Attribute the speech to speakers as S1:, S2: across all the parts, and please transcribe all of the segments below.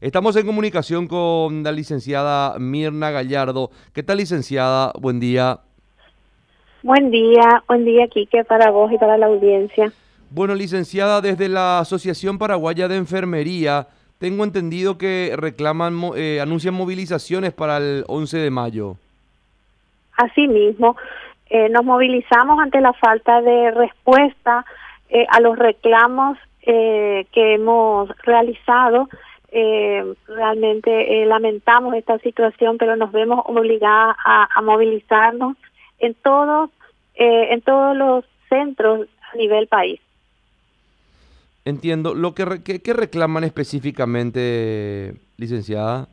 S1: Estamos en comunicación con la licenciada Mirna Gallardo. ¿Qué tal, licenciada? Buen día.
S2: Buen día, buen día, Quique, para vos y para la audiencia.
S1: Bueno, licenciada, desde la Asociación Paraguaya de Enfermería, tengo entendido que reclaman, eh, anuncian movilizaciones para el 11 de mayo.
S2: Asimismo, eh, nos movilizamos ante la falta de respuesta eh, a los reclamos eh, que hemos realizado. Eh, realmente lamentamos esta situación, pero nos vemos obligadas a, movilizarnos en todos en todos los centros a nivel país.
S1: Entiendo. Lo que, ¿qué, reclaman específicamente, licenciada?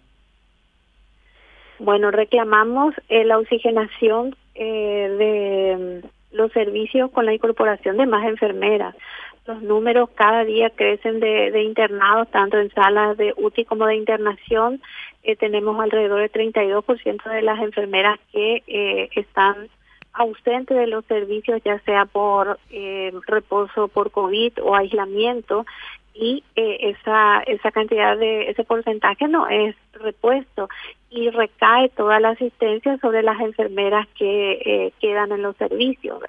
S2: Bueno, reclamamos la oxigenación de los servicios con la incorporación de más enfermeras. Los números cada día crecen de, internados, tanto en salas de UTI como de internación. Eh, tenemos alrededor del 32% de las enfermeras que eh, están ausentes de los servicios, ya sea por eh, reposo por COVID o aislamiento, y esa esa cantidad de ese porcentaje no es repuesto y recae toda la asistencia sobre las enfermeras que quedan en los servicios.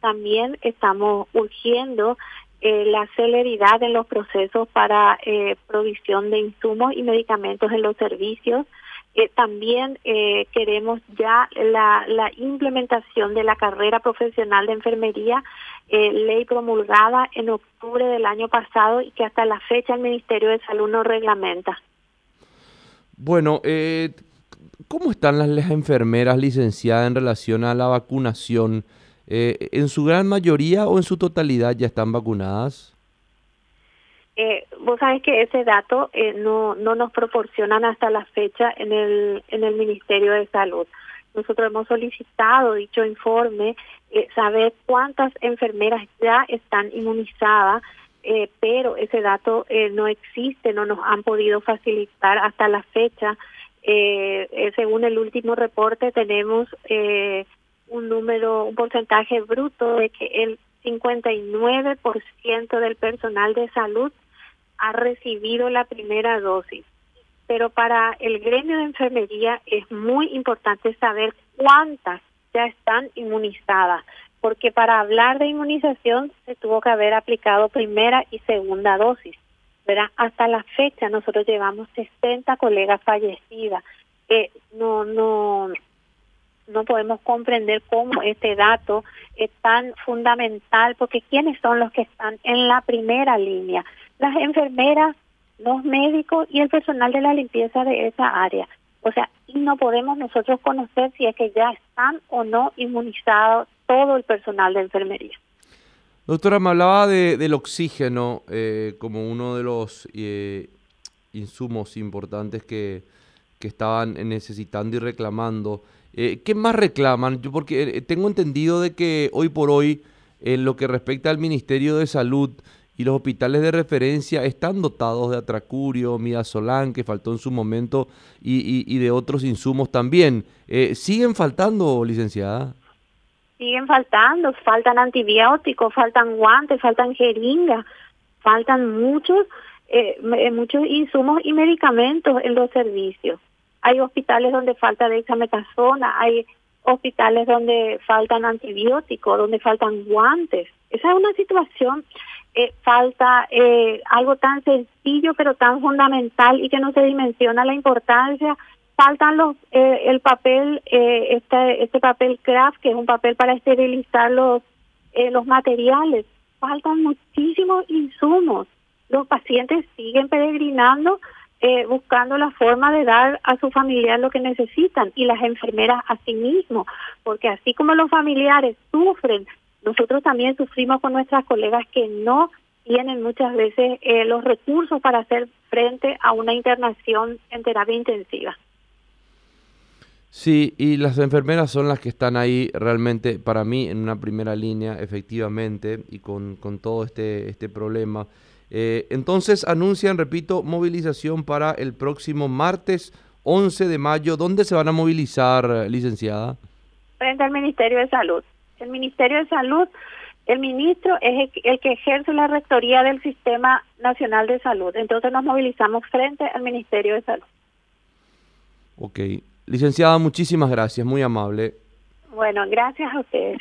S2: También estamos urgiendo eh, la celeridad en los procesos para eh, provisión de insumos y medicamentos en los servicios. también queremos ya la, la implementación de la carrera profesional de enfermería, ley promulgada en octubre del año pasado y que hasta la fecha el Ministerio de Salud no reglamenta.
S1: Bueno, eh, ¿cómo están las, enfermeras licenciadas en relación a la vacunación? Eh, ¿En su gran mayoría o en su totalidad ya están vacunadas?
S2: Eh, vos sabés que ese dato eh, no, no nos proporcionan hasta la fecha en el, en el Ministerio de Salud. Nosotros hemos solicitado dicho informe, eh, saber cuántas enfermeras ya están inmunizadas eh, pero ese dato eh, no existe, no nos han podido facilitar hasta la fecha. Eh, según el último reporte tenemos un número, un porcentaje bruto de que el 59% del personal de salud ha recibido la primera dosis. Pero para el gremio de enfermería es muy importante saber cuántas ya están inmunizadas porque para hablar de inmunización se tuvo que haber aplicado primera y segunda dosis. ¿verdad? Hasta la fecha nosotros llevamos 60 colegas fallecidas. No, no, no podemos comprender cómo este dato es tan fundamental, porque ¿quiénes son los que están en la primera línea? Las enfermeras, los médicos y el personal de la limpieza de esa área. O sea, no podemos nosotros conocer si es que ya están o no inmunizados todo el personal de enfermería.
S1: Doctora, me hablaba de, del oxígeno eh, como uno de los eh, insumos importantes que, que, estaban necesitando y reclamando. Eh, ¿Qué más reclaman? Yo porque tengo entendido de que hoy por hoy, en lo que respecta al Ministerio de Salud y los hospitales de referencia, están dotados de atracurio, midazolam, que faltó en su momento, y, y, y de otros insumos también. ¿Siguen faltando, licenciada?
S2: siguen faltando, faltan antibióticos, faltan guantes, faltan jeringas, faltan muchos eh, eh, muchos insumos y medicamentos en los servicios. Hay hospitales donde falta dexametasona, hay hospitales donde faltan antibióticos, donde faltan guantes. Esa es una situación, eh, falta eh, algo tan sencillo pero tan fundamental y que no se dimensiona la importancia. Faltan los eh, el papel eh, este este papel craft que es un papel para esterilizar los eh, los materiales. Faltan muchísimos insumos. Los pacientes siguen peregrinando eh, buscando la forma de dar a su familiar lo que necesitan y las enfermeras a sí mismos porque así como los familiares sufren nosotros también sufrimos con nuestras colegas que no tienen muchas veces eh, los recursos para hacer frente a una internación en terapia intensiva.
S1: Sí, y las enfermeras son las que están ahí realmente, para mí, en una primera línea, efectivamente, y con, con todo este, este problema. Eh, entonces anuncian, repito, movilización para el próximo martes 11 de mayo. ¿Dónde se van a movilizar, licenciada?
S2: Frente al Ministerio de Salud. El Ministerio de Salud El ministro es el, que ejerce la rectoría del Sistema Nacional de Salud. Entonces nos movilizamos frente al Ministerio de Salud.
S1: Ok. Licenciada, muchísimas gracias, muy amable.
S2: Bueno, gracias a ustedes.